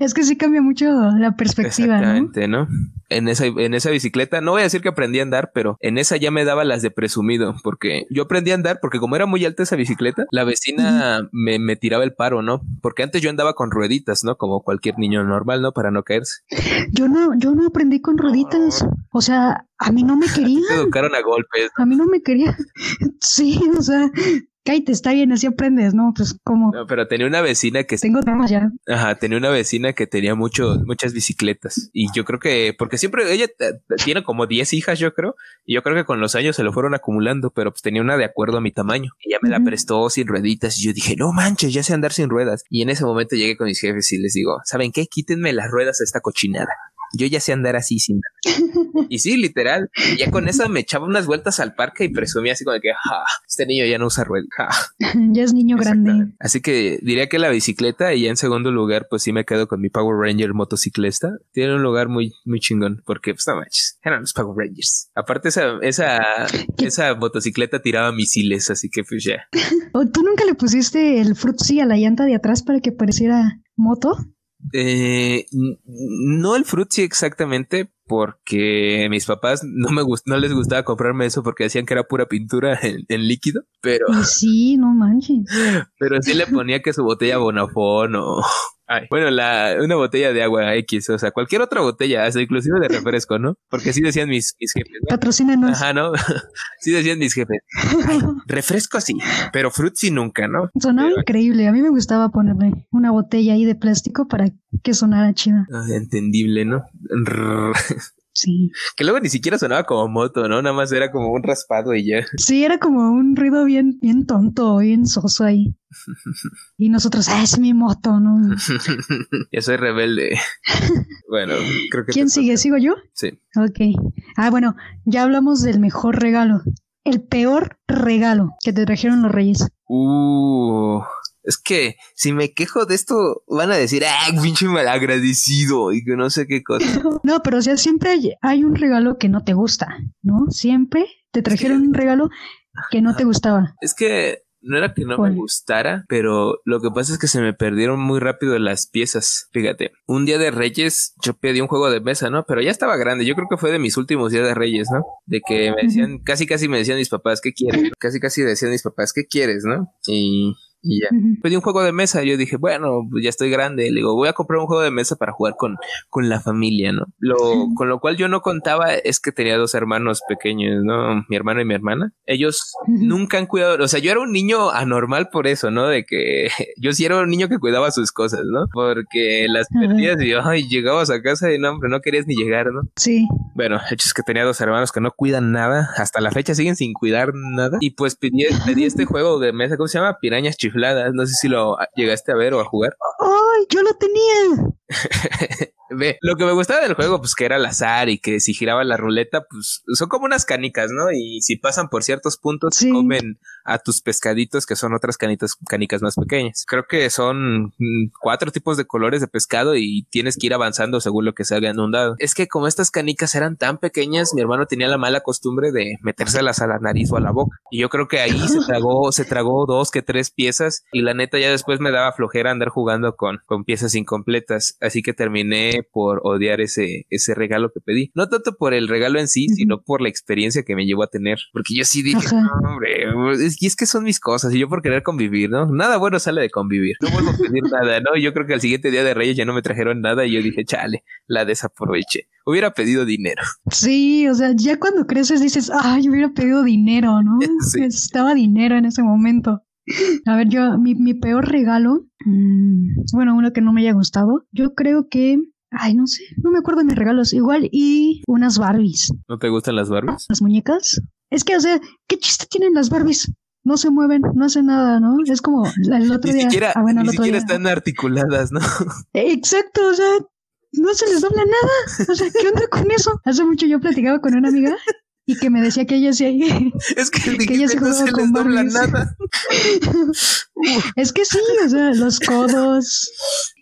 A: es que sí cambia mucho la perspectiva.
B: Exactamente, ¿no? En esa, en esa bicicleta, no voy a decir que aprendí a andar, pero en esa ya me daba las de presumido, porque yo aprendí a andar porque como era muy alta esa bicicleta, la vecina me, me tiraba el paro, ¿no? Porque antes yo andaba con rueditas, ¿no? Como cualquier niño normal, ¿no? Para no caerse.
A: Yo no, yo no aprendí con rueditas. O sea, a mí no me (laughs) quería.
B: Me educaron a golpes.
A: A mí no me quería. (laughs) Sí, o sea, cállate, está bien, así aprendes, ¿no? Pues como...
B: No, pero tenía una vecina que...
A: Tengo temas ya.
B: Ajá, tenía una vecina que tenía mucho, muchas bicicletas. Y yo creo que, porque siempre ella tiene como 10 hijas, yo creo. Y yo creo que con los años se lo fueron acumulando, pero pues tenía una de acuerdo a mi tamaño. Y ella me la prestó sin rueditas. Y yo dije, no manches, ya sé andar sin ruedas. Y en ese momento llegué con mis jefes y les digo, ¿saben qué? Quítenme las ruedas a esta cochinada yo ya sé andar así sin nada. (laughs) Y sí, literal. Ya con eso me echaba unas vueltas al parque y presumía así como de que, ja, este niño ya no usa ruedas. (laughs)
A: Ya es niño grande.
B: Así que diría que la bicicleta y ya en segundo lugar, pues sí me quedo con mi Power Ranger motociclista. Tiene un lugar muy, muy chingón porque, pues no manches, eran los Power Rangers. Aparte esa, esa, esa motocicleta tiraba misiles, así que pues ya. (laughs)
A: ¿Tú nunca le pusiste el Fruitsy a la llanta de atrás para que pareciera moto?
B: Eh, no el Fruitsy exactamente, porque mis papás no me no les gustaba comprarme eso porque decían que era pura pintura (laughs) en, líquido, pero
A: sí, no manches. (laughs)
B: Pero sí le ponía que su botella Bonafón o bueno, la, una botella de agua X, o sea, cualquier otra botella, hasta inclusive de refresco, ¿no? Porque sí decían mis, mis jefes.
A: ¿no?
B: Ajá, ¿no? (laughs) sí decían mis jefes. (laughs) refresco sí, pero sí nunca, ¿no?
A: Sonaba increíble. A mí me gustaba ponerle una botella ahí de plástico para que sonara chida.
B: Ah, entendible, ¿no? (laughs)
A: Sí.
B: Que luego ni siquiera sonaba como moto, ¿no? Nada más era como un raspado y ya.
A: Sí, era como un ruido bien, bien tonto, bien soso ahí. (laughs) y nosotros, ah, es mi moto, ¿no? (laughs)
B: yo soy rebelde. (laughs) bueno, creo que.
A: ¿Quién sigue? ¿Sigo yo?
B: Sí.
A: Ok. Ah, bueno, ya hablamos del mejor regalo. El peor regalo que te trajeron los reyes.
B: Uh, Es que si me quejo de esto, van a decir, ah, pinche malagradecido y que no sé qué cosa. (laughs)
A: No, pero o sea, siempre hay, hay un regalo que no te gusta, ¿no? Siempre te trajeron un regalo que no te gustaba.
B: Es que no era que no me gustara, pero lo que pasa es que se me perdieron muy rápido las piezas. Fíjate, un día de Reyes yo pedí un juego de mesa, ¿no? Pero ya estaba grande. Yo creo que fue de mis últimos días de Reyes, ¿no? De que me decían, casi casi me decían mis papás, ¿qué quieres? Casi casi decían mis papás, ¿qué quieres, no? Y y ya. Pedí un juego de mesa. Yo dije, bueno, pues ya estoy grande. Le digo, voy a comprar un juego de mesa para jugar con, con la familia, ¿no? Lo, con lo cual yo no contaba es que tenía dos hermanos pequeños, ¿no? Mi hermano y mi hermana. Ellos nunca han cuidado, o sea, yo era un niño anormal por eso, ¿no? De que (laughs) yo sí era un niño que cuidaba sus cosas, ¿no? Porque las perdías y ay, llegabas a casa y no, hombre, no querías ni llegar, ¿no?
A: Sí.
B: Bueno, hecho es que tenía dos hermanos que no cuidan nada. Hasta la fecha siguen sin cuidar nada. Y pues pedí, pedí este juego de mesa, ¿cómo se llama? Pirañas chifladas no sé si lo llegaste a ver o a jugar.
A: ¡Ay, yo lo tenía! (laughs)
B: Ve, lo que me gustaba del juego, pues que era el azar y que si giraba la ruleta, pues son como unas canicas, ¿no? Y si pasan por ciertos puntos, se comen a tus pescaditos, que son otras canitas, canicas más pequeñas. Creo que son mm, cuatro tipos de colores de pescado y tienes que ir avanzando según lo que se haga inundado. Es que como estas canicas eran tan pequeñas, mi hermano tenía la mala costumbre de metérselas a la nariz o a la boca. Y yo creo que ahí se tragó, se tragó dos que tres piezas y la neta ya después me daba flojera andar jugando con, con piezas incompletas. Así que terminé por odiar ese, ese regalo que pedí. No tanto por el regalo en sí, sino por la experiencia que me llevó a tener. Porque yo sí dije, hombre, y es que son mis cosas y yo por querer convivir, ¿no? Nada bueno sale de convivir. No vuelvo a pedir nada, ¿no? Yo creo que al siguiente día de Reyes ya no me trajeron nada y yo dije, chale, la desaproveché. Hubiera pedido dinero.
A: Sí, o sea, ya cuando creces dices, ay, hubiera pedido dinero, ¿no? (laughs) Necesitaba dinero en ese momento. A ver, yo, mi, mi peor regalo, mm, bueno, uno que no me haya gustado, yo creo que Ay, no sé, no me acuerdo de mis regalos. Igual y unas Barbies.
B: ¿No te gustan las Barbies?
A: Las muñecas. Es que, o sea, ¿qué chiste tienen las Barbies? No se mueven, no hacen nada, ¿no? Es como el otro
B: ni
A: día.
B: Siquiera, ah, bueno, ni siquiera están articuladas, ¿no? (laughs)
A: Exacto, o sea, no se les dobla nada. O sea, ¿qué onda con eso? Hace mucho yo platicaba con una amiga y que me decía que ella sí (laughs)
B: es que, que ella se no se les dobla nada (laughs)
A: es que sí o sea los codos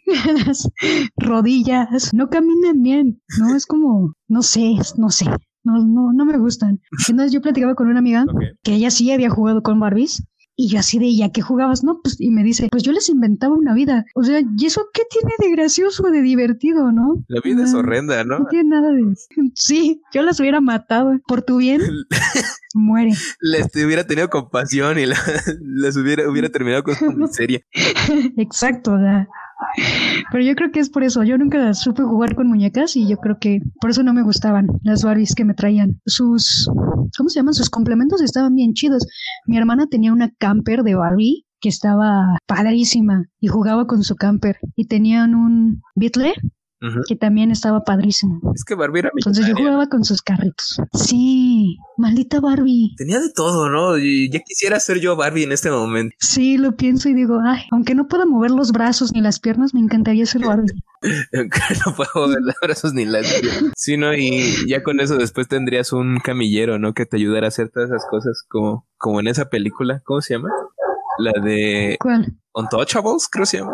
A: (laughs) las rodillas no caminan bien, ¿no? Es como, no sé, no sé, no, no, no me gustan. Entonces yo platicaba con una amiga que ella sí había jugado con Barbies y yo así de, ¿ya qué jugabas? No, pues, y me dice, pues yo les inventaba una vida. O sea, ¿y eso qué tiene de gracioso de divertido, no?
B: La vida es horrenda, ¿no?
A: No tiene nada de... (laughs) Sí, yo las hubiera matado. Por tu bien, (laughs) muere.
B: Les hubiera tenido compasión y las (laughs) hubiera, hubiera terminado con su miseria. (laughs)
A: Exacto, pero yo creo que es por eso. Yo nunca supe jugar con muñecas y yo creo que por eso no me gustaban las Barbies que me traían. Sus, ¿cómo se llaman? Sus complementos estaban bien chidos. Mi hermana tenía una camper de Barbie que estaba padrísima y jugaba con su camper y tenían un Beatle que también estaba padrísimo.
B: Es que Barbie era
A: Entonces yo jugaba con sus carritos. Sí, maldita Barbie.
B: Tenía de todo, ¿no? Y ya quisiera ser yo Barbie en este momento.
A: Sí, lo pienso y digo, ay, aunque no pueda mover los brazos ni las piernas, me encantaría ser Barbie. (laughs)
B: no puedo mover los brazos ni las piernas. Sí, ¿no? Y ya con eso después tendrías un camillero, ¿no? Que te ayudara a hacer todas esas cosas como, como en esa película. ¿Cómo se llama? La de...
A: ¿Cuál?
B: Untouchables, creo que se llama.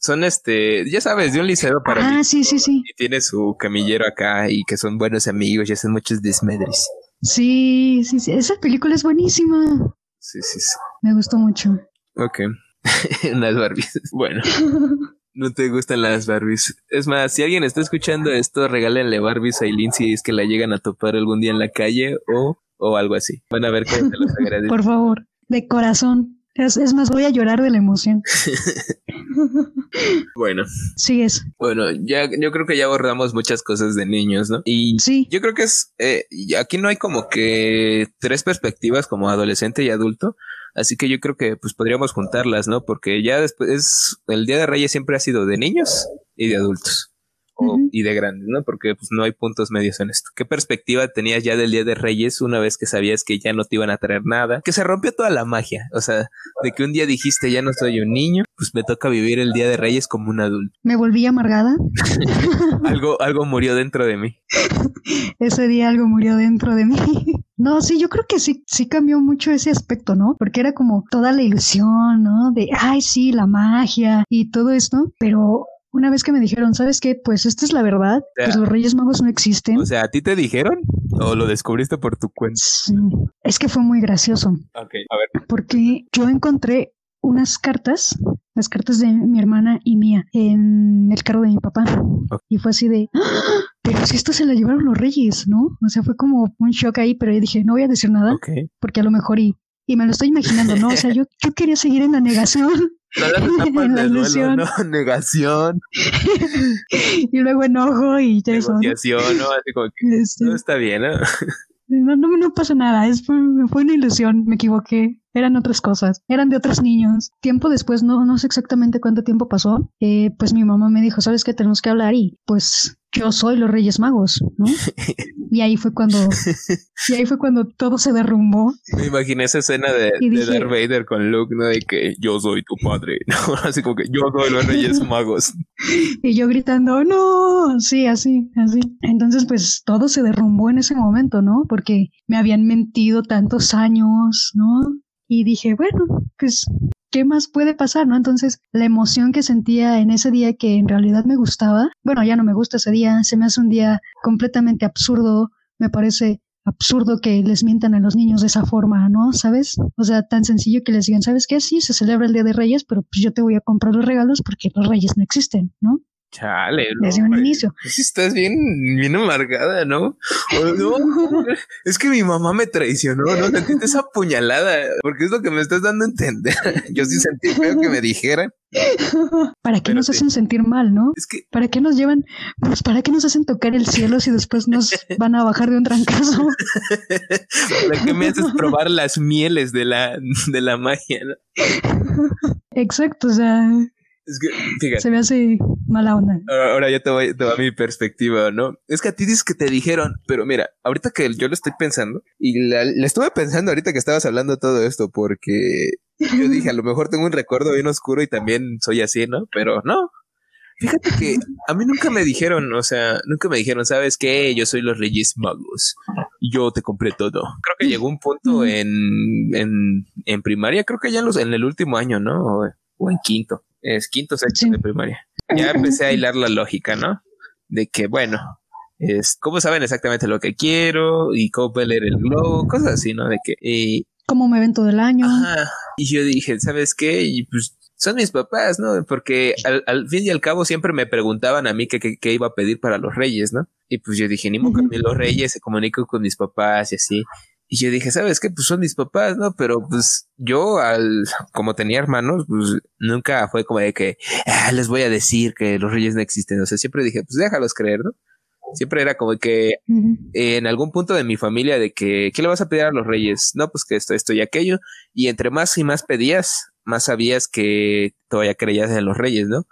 B: Son este, ya sabes, de un liceo para.
A: Ah, sí, sí, sí.
B: Y tiene su camillero acá y que son buenos amigos y hacen muchos desmedres.
A: Sí, sí, sí. Esa película es buenísima.
B: Sí, sí, sí.
A: Me gustó mucho.
B: Ok. (laughs) Las Barbies. Bueno. (laughs) No te gustan las Barbies. Es más, si alguien está escuchando esto, regálenle Barbies a Eileen si es que la llegan a topar algún día en la calle o, o algo así. Van a ver que se los (laughs) agradece.
A: Por favor, de corazón. Es, más, voy a llorar de la emoción. (laughs)
B: bueno.
A: Sí, es.
B: Bueno, ya, yo creo que ya abordamos muchas cosas de niños, ¿no? Y
A: sí.
B: yo creo que es, eh, aquí no hay como que tres perspectivas como adolescente y adulto. Así que yo creo que pues podríamos juntarlas, ¿no? Porque ya después, el Día de Reyes siempre ha sido de niños y de adultos. Y de grandes, ¿no? Porque pues no hay puntos medios en esto. ¿Qué perspectiva tenías ya del Día de Reyes una vez que sabías que ya no te iban a traer nada? Que se rompió toda la magia, o sea, de que un día dijiste ya no soy un niño, pues me toca vivir el Día de Reyes como un adulto.
A: Me volví amargada. (laughs)
B: algo, algo murió dentro de mí.
A: Ese día algo murió dentro de mí. (laughs) No, sí, yo creo que sí, sí cambió mucho ese aspecto, ¿no? Porque era como toda la ilusión, ¿no? De, ay, sí, la magia y todo esto, pero una vez que me dijeron, ¿sabes qué? Pues esta es la verdad, pues los Reyes Magos no existen.
B: O sea, ¿a ti te dijeron o lo descubriste por tu cuenta?
A: Sí, es que fue muy gracioso.
B: Ok, a ver.
A: Porque yo encontré unas cartas, las cartas de mi hermana y mía, en el carro de mi papá. Y fue así de, ¡Ah! pero si esto se la llevaron los reyes, ¿no? O sea, fue como un shock ahí, pero yo dije, no voy a decir nada, porque a lo mejor y, y me lo estoy imaginando, ¿no? O sea, yo, yo quería seguir en la negación.
B: En (laughs) la ilusión. no, (laughs) negación.
A: y luego enojo y
B: eso. Negociación, ¿no? Así como que este no está bien, ¿no? (laughs)
A: No, no, no pasa nada, es, fue, fue, una ilusión, me equivoqué, eran otras cosas, eran de otros niños. Tiempo después, no, no sé exactamente cuánto tiempo pasó, eh, pues mi mamá me dijo, ¿sabes qué? Tenemos que hablar y pues yo soy los Reyes Magos, ¿no? (laughs) Y ahí fue cuando, y ahí fue cuando todo se derrumbó.
B: Me imaginé esa escena de, Darth Vader con Luke, ¿no? De que yo soy tu padre, (laughs) ¿no? Así como que yo soy los Reyes (laughs) Magos.
A: Y yo gritando, no, sí, así, así. Entonces, pues todo se derrumbó en ese momento, ¿no? Porque me habían mentido tantos años, ¿no? Y dije, bueno, pues ¿qué más puede pasar, no? Entonces, la emoción que sentía en ese día que en realidad me gustaba, bueno, ya no me gusta ese día, se me hace un día completamente absurdo, me parece absurdo que les mientan a los niños de esa forma, ¿no? ¿Sabes? O sea, tan sencillo que les digan, ¿sabes qué? Sí, se celebra el Día de Reyes, pero pues yo te voy a comprar los regalos porque los reyes no existen, ¿no?
B: Chale,
A: Desde un inicio.
B: Estás bien, bien amargada, ¿no? no (laughs) es que mi mamá me traicionó, ¿no? Sentiste esa puñalada, porque es lo que me estás dando a entender. Yo sí sentí feo que me dijeran.
A: ¿Para qué nos hacen sentir mal, no? Es que... ¿Para qué nos llevan? Pues para qué nos hacen tocar el cielo si después nos (laughs) van a bajar de un trancazo. (laughs)
B: ¿Para qué me haces probar las mieles de la, de la magia, no?
A: Exacto, o sea,
B: es que, fíjate.
A: Se me hace mala onda.
B: Ahora ya te voy, te a mi perspectiva, ¿no? Es que a ti dices que te dijeron, pero mira, ahorita que yo lo estoy pensando, y la, estuve pensando ahorita que estabas hablando todo esto, porque yo dije, a lo mejor tengo un recuerdo bien oscuro y también soy así, ¿no? Pero no. Fíjate que a mí nunca me dijeron, o sea, nunca me dijeron, ¿sabes qué? Yo soy los Reyes Magos. Yo te compré todo. Creo que llegó un punto en, en, en primaria, creo que ya en, los, en el último año, ¿no? o en quinto es quinto sexto de primaria. Ya empecé a hilar la lógica, ¿no? De que, bueno, es cómo saben exactamente lo que quiero y cómo puede leer el globo, cosas así, ¿no? De que... Eh,
A: como un evento del año.
B: Ajá. Y yo dije, ¿sabes qué? Y pues son mis papás, ¿no? Porque al, fin y al cabo siempre me preguntaban a mí qué, qué, iba a pedir para los reyes, ¿no? Y pues yo dije, ni modo que los reyes se comunican con mis papás y así. Y yo dije, ¿sabes qué? Pues son mis papás, ¿no? Pero pues yo, al, como tenía hermanos, pues nunca fue como de que, ah, les voy a decir que los reyes no existen. O sea, siempre dije, pues déjalos creer, ¿no? Siempre era como que en algún punto de mi familia de que, ¿qué le vas a pedir a los reyes? No, pues que esto, esto y aquello. Y entre más y más pedías, más sabías que todavía creías en los reyes, ¿no?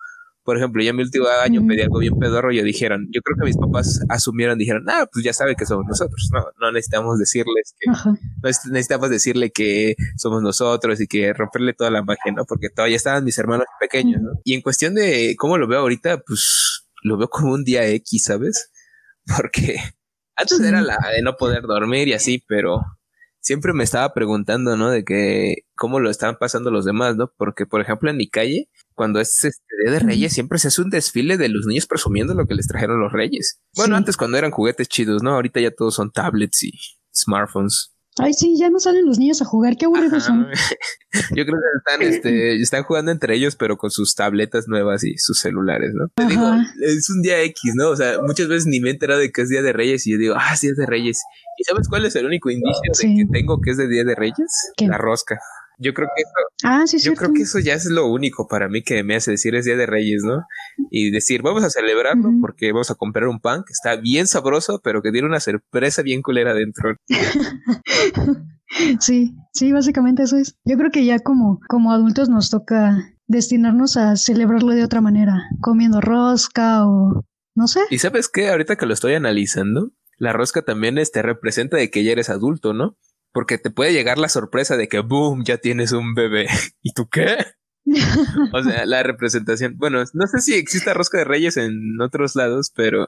B: Por ejemplo, ya mi último año pedí algo bien pedorro y yo dijeron, yo creo que mis papás asumieron, dijeron, ah, pues ya sabe que somos nosotros, no, no necesitamos decirles que, no necesitamos decirle que somos nosotros y que romperle toda la magia, ¿no? Porque todavía estaban mis hermanos pequeños, ¿no? Y en cuestión de cómo lo veo ahorita, pues lo veo como un día X, ¿sabes? (laughs) Porque antes era la de no poder dormir y así, pero siempre me estaba preguntando, ¿no? De que cómo lo estaban pasando los demás, ¿no? Porque, por ejemplo, en mi calle, cuando es este Día de Reyes, siempre se hace un desfile de los niños presumiendo lo que les trajeron los Reyes. Bueno, antes cuando eran juguetes chidos, ¿no? Ahorita ya todos son tablets y smartphones.
A: Ay, sí, ya no salen los niños a jugar, qué aburridos son. (laughs)
B: Yo creo que están, este, (laughs) están jugando entre ellos, pero con sus tabletas nuevas y sus celulares, ¿no? Te digo, es un día X, ¿no? O sea, muchas veces ni me he enterado de que es Día de Reyes y yo digo, ah, es Día de Reyes. ¿Y sabes cuál es el único indicio de que tengo que es de Día de Reyes? La rosca. Yo creo que eso,
A: ah, sí,
B: yo creo que eso ya es lo único para mí que me hace decir es Día de Reyes, ¿no? Y decir, vamos a celebrarlo porque vamos a comprar un pan que está bien sabroso, pero que tiene una sorpresa bien culera dentro. (laughs)
A: sí, sí, básicamente eso es. Yo creo que ya como, como adultos nos toca destinarnos a celebrarlo de otra manera, comiendo rosca o No sé.
B: Y sabes qué, ahorita que lo estoy analizando, la rosca también este representa de que ya eres adulto, ¿no? Porque te puede llegar la sorpresa de que boom, ya tienes un bebé. (laughs) ¿Y tú qué? o sea, la representación. Bueno, no sé si existe rosca de reyes en otros lados, pero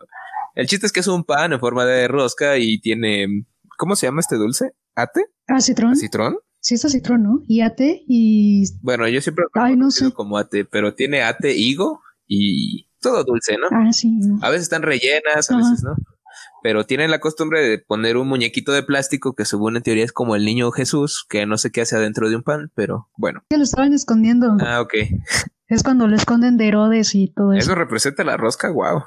B: el chiste es que es un pan en forma de rosca y tiene. ¿Cómo se llama este dulce? ¿Ate?
A: Ah, citrón.
B: ¿Citrón?
A: Sí, es citrón, ¿no? Y ate y.
B: Bueno, yo siempre lo
A: Ay, no sé.
B: como ate, pero tiene ate, higo y todo dulce, ¿no?
A: Ah, sí.
B: A veces están rellenas, a
A: Ajá.
B: veces no. Pero tienen la costumbre de poner un muñequito de plástico que según en teoría es como el niño Jesús, que no sé qué hace adentro de un pan, pero bueno.
A: Que lo estaban escondiendo.
B: Ah, ok.
A: Es cuando lo esconden de Herodes y todo eso.
B: Eso representa la rosca, wow.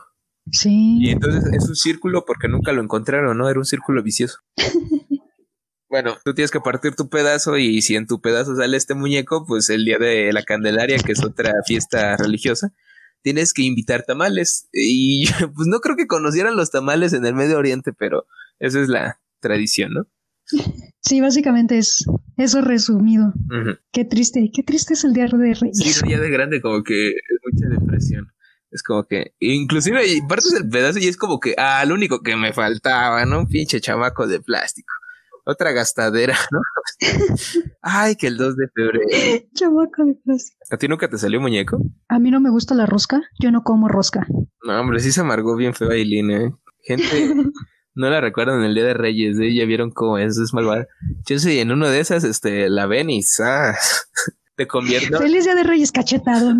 A: Sí.
B: Y entonces es un círculo porque nunca lo encontraron, ¿no? Era un círculo vicioso. (laughs) Bueno, tú tienes que partir tu pedazo y si en tu pedazo sale este muñeco, pues el día de la Candelaria, que es otra fiesta religiosa, tienes que invitar tamales. Y (laughs) pues no creo que conocieran los tamales en el Medio Oriente, pero esa es la tradición, ¿no?
A: Sí, básicamente es eso resumido. Qué triste, qué triste es el día de
B: Sí,
A: Reyes.
B: no, ya de grande como que es mucha depresión. Es como que, inclusive partes del pedazo y es como que, ah, lo único que me faltaba, ¿no? Un pinche chamaco de plástico. Otra gastadera, (laughs) ¿no? Ay, que el 2 de febrero. (laughs)
A: Chamaco de plástico.
B: ¿A ti nunca te salió muñeco?
A: A mí no me gusta la rosca, yo no como rosca.
B: No, hombre, sí se amargó bien feo Aileen, ¿eh? Gente, (laughs) no la recuerdan el Día de Reyes, ¿eh? Ya vieron cómo es, es malvada. Yo sí, en uno de esas, este, la ven y ¡zas! te convierto.
A: Feliz día de Reyes cachetado.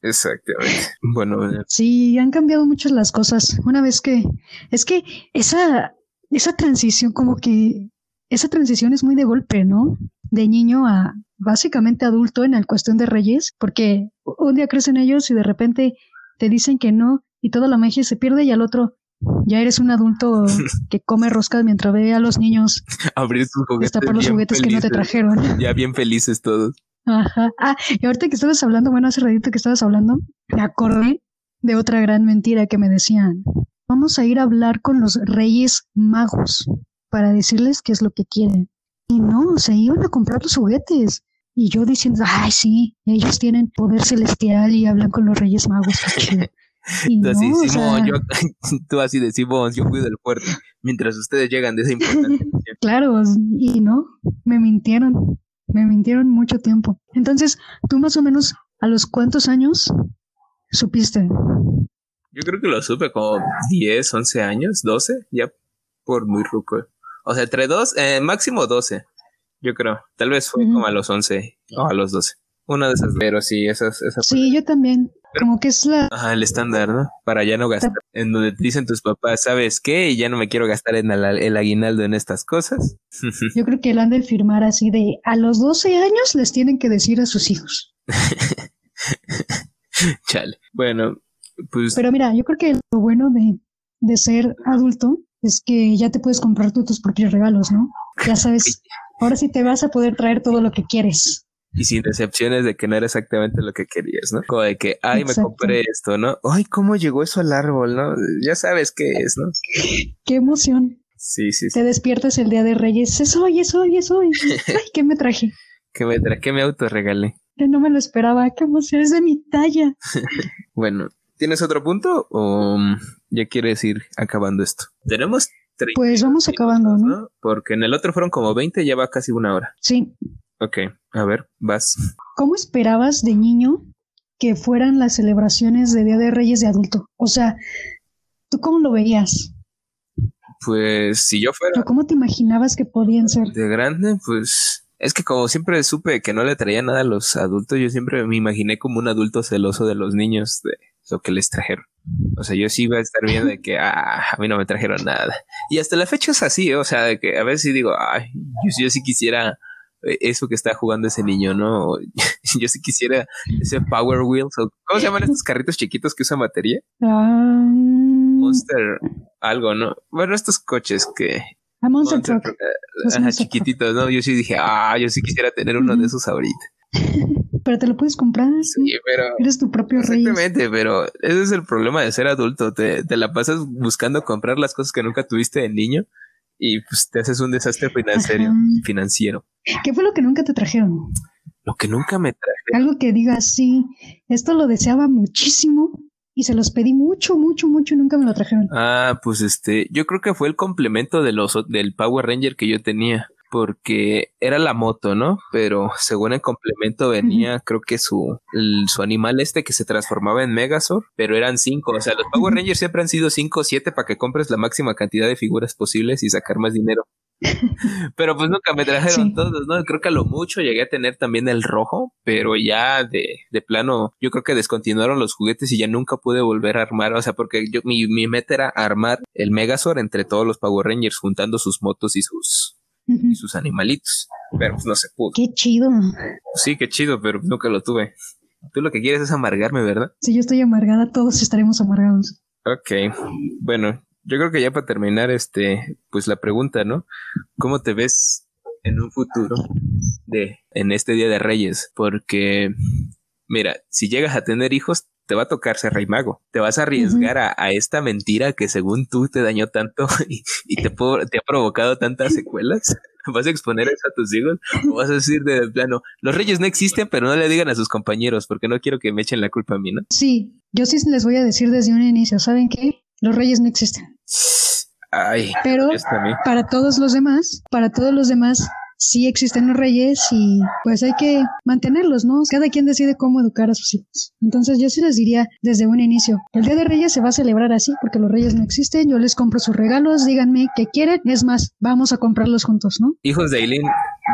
B: Exactamente. Bueno, eh,
A: Sí, han cambiado mucho las cosas. Una vez que es que esa esa transición como que esa transición es muy de golpe, ¿no? De niño a básicamente adulto en la cuestión de Reyes, porque un día crecen ellos y de repente te dicen que no y toda la magia se pierde y al otro ya eres un adulto (laughs) que come roscas mientras ve a los niños
B: abrir sus juguetes.
A: destapar los juguetes que no te trajeron. (laughs)
B: Ya bien felices todos.
A: Ajá. Ah, y ahorita que estabas hablando, bueno, hace ratito que estabas hablando, me acordé de otra gran mentira que me decían. Vamos a ir a hablar con los reyes magos para decirles qué es lo que quieren. Y no, se iban a comprar los juguetes. Y yo diciendo, ay, sí, ellos tienen poder celestial y hablan con los reyes magos. (laughs) qué chido". Y
B: Tú
A: no,
B: así,
A: o
B: Simón,
A: sea,
B: yo, (laughs) tú así de Simón, yo cuido el fuerte. Mientras ustedes llegan de esa importante (laughs)
A: claro, y no, me mintieron, me mintieron mucho tiempo. Entonces, tú más o menos, ¿a los cuántos años supiste?
B: Yo creo que lo supe como 10, 11 años, 12, ya por muy ruco. O sea, entre dos, eh, máximo 12, yo creo. Tal vez fue como a los 11 o a los 12. Una de esas. Pero sí, esas, esa fue
A: Sí, yo también. Como que es la...
B: Ajá, el estándar, ¿no? Para ya no gastar. En donde te dicen tus papás, ¿sabes qué? Y ya no me quiero gastar en el, el aguinaldo en estas cosas. (laughs)
A: Yo creo que lo han de firmar así de a los 12 años les tienen que decir a sus hijos. (laughs)
B: Chale. Bueno, pues
A: Pero mira, yo creo que lo bueno de, de ser adulto es que ya te puedes comprar tú tus propios regalos, ¿no? Ya sabes, ahora sí te vas a poder traer todo lo que quieres.
B: y sin decepciones de que no era exactamente lo que querías, ¿no? Como de que, ay,
A: Exacto.
B: me compré esto, ¿no? Ay, ¿cómo llegó eso al árbol, no? Ya sabes qué es, ¿no?
A: ¡Qué emoción!
B: Sí, sí, sí.
A: Te despiertas el día de Reyes. Es hoy, es hoy, es hoy. (laughs) Ay, ¿qué me traje?
B: Que me, tra que me autorregalé.
A: Que no me lo esperaba. ¡Qué emoción! Es de mi talla. (laughs)
B: Bueno, ¿tienes otro punto o mm, ya quieres ir acabando esto? Tenemos 30
A: Pues vamos acabando, ¿no?
B: ¿no? Porque en el otro fueron como 20 y ya va casi una hora.
A: Sí.
B: Ok, a ver, vas.
A: ¿Cómo esperabas de niño que fueran las celebraciones de Día de Reyes de adulto? O sea, ¿tú cómo lo veías?
B: Pues si yo fuera
A: ¿O cómo te imaginabas que podían ser?
B: de grande, pues es que como siempre supe que no le traía nada a los adultos, yo siempre me imaginé como un adulto celoso de los niños de lo que les trajeron. O sea, yo sí iba a estar viendo de que ah, a mí no me trajeron nada. Y hasta la fecha es así, o sea, de que a veces digo, ay, yo, yo sí quisiera eh, eso que está jugando ese niño, ¿no? (laughs) Yo sí quisiera ese Power Wheels, o ¿cómo se llaman estos carritos chiquitos que usan batería?
A: Ah,
B: Monster, algo, ¿no? Bueno, estos coches que
A: a Monster
B: Monster
A: Truck.
B: Ajá, chiquititos, ¿no? Yo sí dije, ah, yo sí quisiera tener uno de esos ahorita.
A: Pero te lo puedes comprar.
B: Sí, pero
A: Eres tu propio rey.
B: exactamente, pero ese es el problema de ser adulto. Te, te la pasas buscando comprar las cosas que nunca tuviste de niño y pues te haces un desastre financiero.
A: Ajá.
B: financiero.
A: ¿Qué fue lo que nunca te trajeron?
B: Lo que nunca me traje.
A: Algo que digas, sí, esto lo deseaba muchísimo y se los pedí mucho, mucho, mucho y nunca me lo trajeron.
B: Ah, pues este, yo creo que fue el complemento de los, del Power Ranger que yo tenía porque era la moto, ¿no? Pero (laughs) según el complemento venía, creo que su, su animal este que se transformaba en Megazord, pero eran cinco. O sea, los Power Rangers siempre han sido cinco o siete para que compres la máxima cantidad de figuras posibles y sacar más dinero. (laughs) pero pues nunca me trajeron todos, ¿no? Creo que a lo mucho llegué a tener también el rojo, pero ya de, de plano, yo creo que descontinuaron los juguetes y ya nunca pude volver a armar, o sea, porque yo, mi, mi meta era armar el Megazord entre todos los Power Rangers, juntando sus motos y sus, y sus animalitos. Pero pues no se pudo.
A: Qué chido.
B: Sí, qué chido, pero nunca lo tuve. Tú lo que quieres es amargarme, ¿verdad?
A: Si yo estoy amargada, todos estaremos amargados.
B: Ok. Bueno, yo creo que ya para terminar, este, pues la pregunta, ¿no? ¿Cómo te ves en un futuro de, en este Día de Reyes? Porque, mira, si llegas a tener hijos, te va a tocar ser rey mago. Te vas a arriesgar a, esta mentira que según tú te dañó tanto (laughs) y, te, te ha provocado tantas secuelas. (laughs) ¿Vas a exponer eso a tus hijos? ¿O vas a decir de plano, los reyes no existen, pero no le digan a sus compañeros porque no quiero que me echen la culpa a mí, ¿no?
A: Sí, yo sí les voy a decir desde un inicio, ¿saben qué? Los reyes no existen.
B: Ay,
A: pero para todos los demás, para todos los demás, sí existen los reyes y pues hay que mantenerlos, ¿no? Cada quien decide cómo educar a sus hijos. Entonces yo sí les diría desde un inicio, el Día de Reyes se va a celebrar así porque los reyes no existen, yo les compro sus regalos, díganme qué quieren, es más, vamos a comprarlos juntos, ¿no?
B: Hijos de Aileen,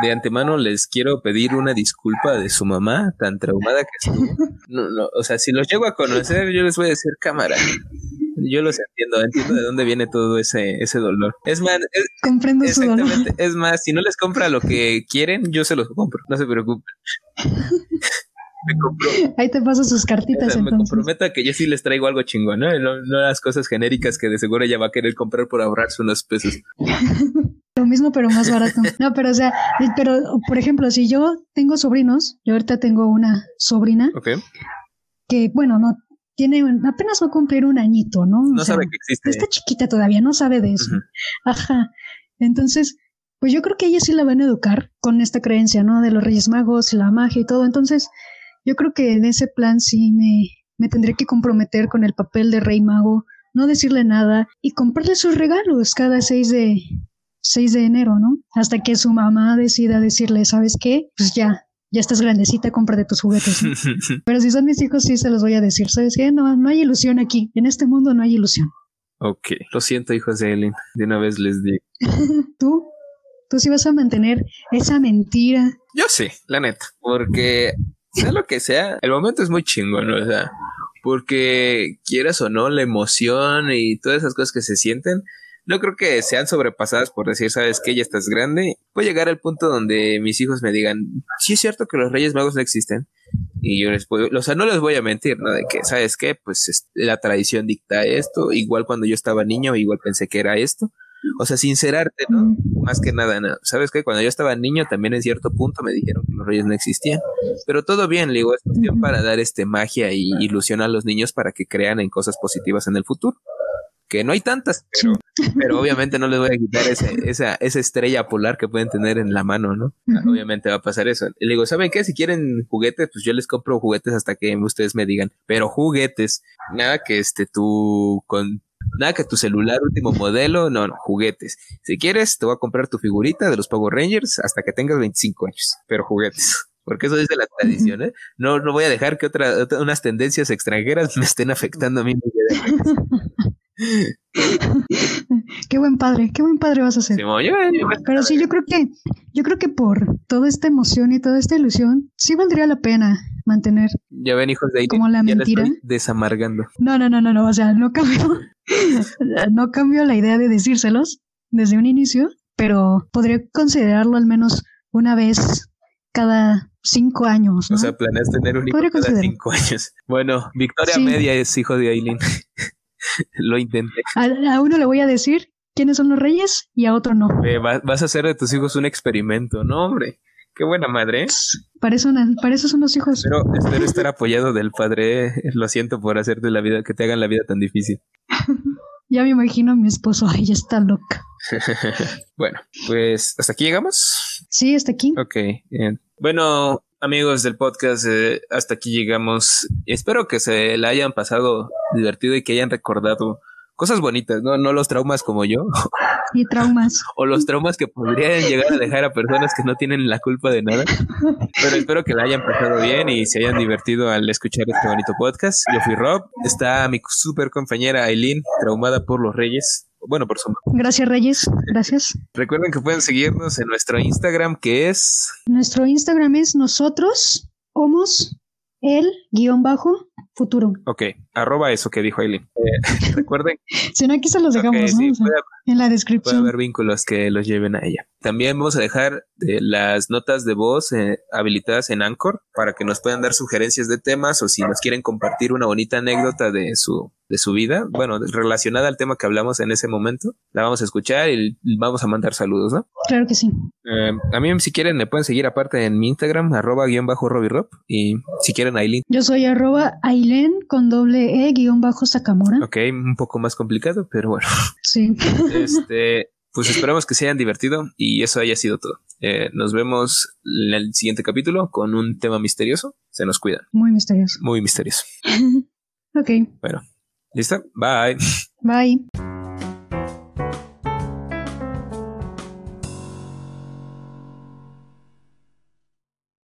B: de antemano les quiero pedir una disculpa de su mamá, tan traumada que estuvo. (laughs) No, no, o sea, si los llego a conocer, yo les voy a decir cámara yo los entiendo, entiendo de dónde viene todo ese, ese dolor. Es más,
A: comprendo su dolor.
B: Es más, si no les compra lo que quieren, yo se los compro, no se preocupen. (laughs)
A: me compro. Ahí te paso sus cartitas.
B: me comprometo a que yo sí les traigo algo chingón, ¿no? ¿no? las cosas genéricas que de seguro ella va a querer comprar por ahorrarse unos pesos. (laughs)
A: Lo mismo, pero más barato. No, pero o sea, pero por ejemplo, si yo tengo sobrinos, yo ahorita tengo una sobrina. Que, bueno, no, tiene, apenas va a cumplir un añito, ¿no?
B: no sabe que existe.
A: Está chiquita todavía, no sabe de eso. Ajá. Entonces, pues yo creo que ella sí la van a educar con esta creencia, ¿no? De los Reyes Magos, la magia y todo. Entonces, yo creo que en ese plan sí me, me tendré que comprometer con el papel de Rey Mago, no decirle nada y comprarle sus regalos cada 6 de, 6 de enero, ¿no? Hasta que su mamá decida decirle, ¿sabes qué? Pues ya, ya estás grandecita, cómprate tus juguetes. (laughs) Pero si son mis hijos, sí se los voy a decir. ¿Sabes qué? No, no hay ilusión aquí. En este mundo no hay ilusión.
B: Ok, lo siento, hijos de Ellen. De una vez les digo. (laughs)
A: ¿Tú? ¿Tú sí vas a mantener esa mentira?
B: Yo sí, la neta. Porque, sea lo que sea, el momento es muy chingón, ¿no? O sea, porque quieras o no, la emoción y todas esas cosas que se sienten, no creo que sean sobrepasadas por decir, sabes que ya estás grande. A llegar al punto donde mis hijos me digan, sí es cierto que los Reyes Magos no existen. Y yo les puedo, o sea, no les voy a mentir, ¿no? De que, ¿sabes qué? Pues la tradición dicta esto. Igual cuando yo estaba niño, igual pensé que era esto. O sea, sincerarte, ¿no? Más que nada, ¿no? ¿sabes qué? Cuando yo estaba niño, también en cierto punto me dijeron que los reyes no existían. Pero todo bien, digo, es cuestión para dar este magia y ilusión a los niños para que crean en cosas positivas en el futuro que no hay tantas, pero, obviamente no les voy a quitar esa, esa estrella polar que pueden tener en la mano, ¿no? Obviamente va a pasar eso. Y le digo, ¿saben qué? Si quieren juguetes, pues yo les compro juguetes hasta que ustedes me digan, pero juguetes, nada que este tú con Nada que tu celular último modelo, no, no, juguetes. Si quieres, te voy a comprar tu figurita de los Power Rangers hasta que tengas 25 años, pero juguetes. (laughs) Porque eso es de la tradición, ¿eh? No, no voy a dejar que otra, unas tendencias extranjeras me estén afectando a mí. (laughs) (laughs)
A: qué buen padre, qué buen padre vas a ser. Pero sí, yo creo que, yo creo que por toda esta emoción y toda esta ilusión, sí valdría la pena mantener.
B: Ya ven, hijos de ahí.
A: Como la mentira.
B: desamargando.
A: No, no, no, no, no. O sea, no cambio, (laughs) no cambio la idea de decírselos desde un inicio, pero podría considerarlo al menos una vez cada cinco años.
B: O sea, planeas tener un hijo cada cinco años. Bueno, Victoria Media es hijo de Aileen. (laughs) (laughs) Lo intenté.
A: A, uno le voy a decir quiénes son los reyes y a otro no.
B: vas a hacer de tus hijos un experimento, ¿no, hombre? Qué buena madre. ¿eh?
A: Para eso, para eso son los hijos.
B: Pero espero estar apoyado del padre. ¿eh? Lo siento por hacerte la vida, que te hagan la vida tan difícil. (laughs)
A: ya me imagino a mi esposo. Ay, ya está loca. (laughs)
B: bueno, pues hasta aquí llegamos.
A: Sí, hasta aquí.
B: Ok, bien. Bueno, amigos del podcast, eh, hasta aquí llegamos. Espero que se la hayan pasado divertido y que hayan recordado cosas bonitas, ¿no? No los traumas como yo.
A: Y traumas. (laughs)
B: o los traumas que podrían llegar a dejar a personas que no tienen la culpa de nada. Pero espero que la hayan pasado bien y se hayan divertido al escuchar este bonito podcast. Yo fui Rob, está mi super compañera Aileen, traumada por los Reyes. Bueno, por su
A: Gracias, Reyes. Gracias.
B: Recuerden que pueden seguirnos en nuestro Instagram, que es.
A: Nuestro Instagram es nosotros, homos, el guion bajo futuro.
B: Ok, arroba eso que dijo Aileen. Eh, (laughs) recuerden. (laughs)
A: si no, aquí se los dejamos, ¿no? en la descripción.
B: Puede haber vínculos que los lleven a ella. También vamos a dejar eh, las notas de voz eh, habilitadas en Anchor para que nos puedan dar sugerencias de temas o si nos quieren compartir una bonita anécdota de su de su vida, bueno, relacionada al tema que hablamos en ese momento, la vamos a escuchar y vamos a mandar saludos, ¿no?
A: Claro que sí.
B: a mí, si quieren, me pueden seguir aparte en mi Instagram, arroba guion bajo Rob, y si quieren, Aileen.
A: Yo soy arroba Aileen con doble E guion bajo Sakamura.
B: Ok, un poco más complicado, pero bueno.
A: Sí. (laughs)
B: Este, pues esperamos que se hayan divertido y eso haya sido todo. Eh, nos vemos en el siguiente capítulo con un tema misterioso. Se nos cuidan.
A: Muy misterioso.
B: Muy misterioso. (laughs)
A: ok.
B: Bueno, ¿listo? Bye.
A: Bye.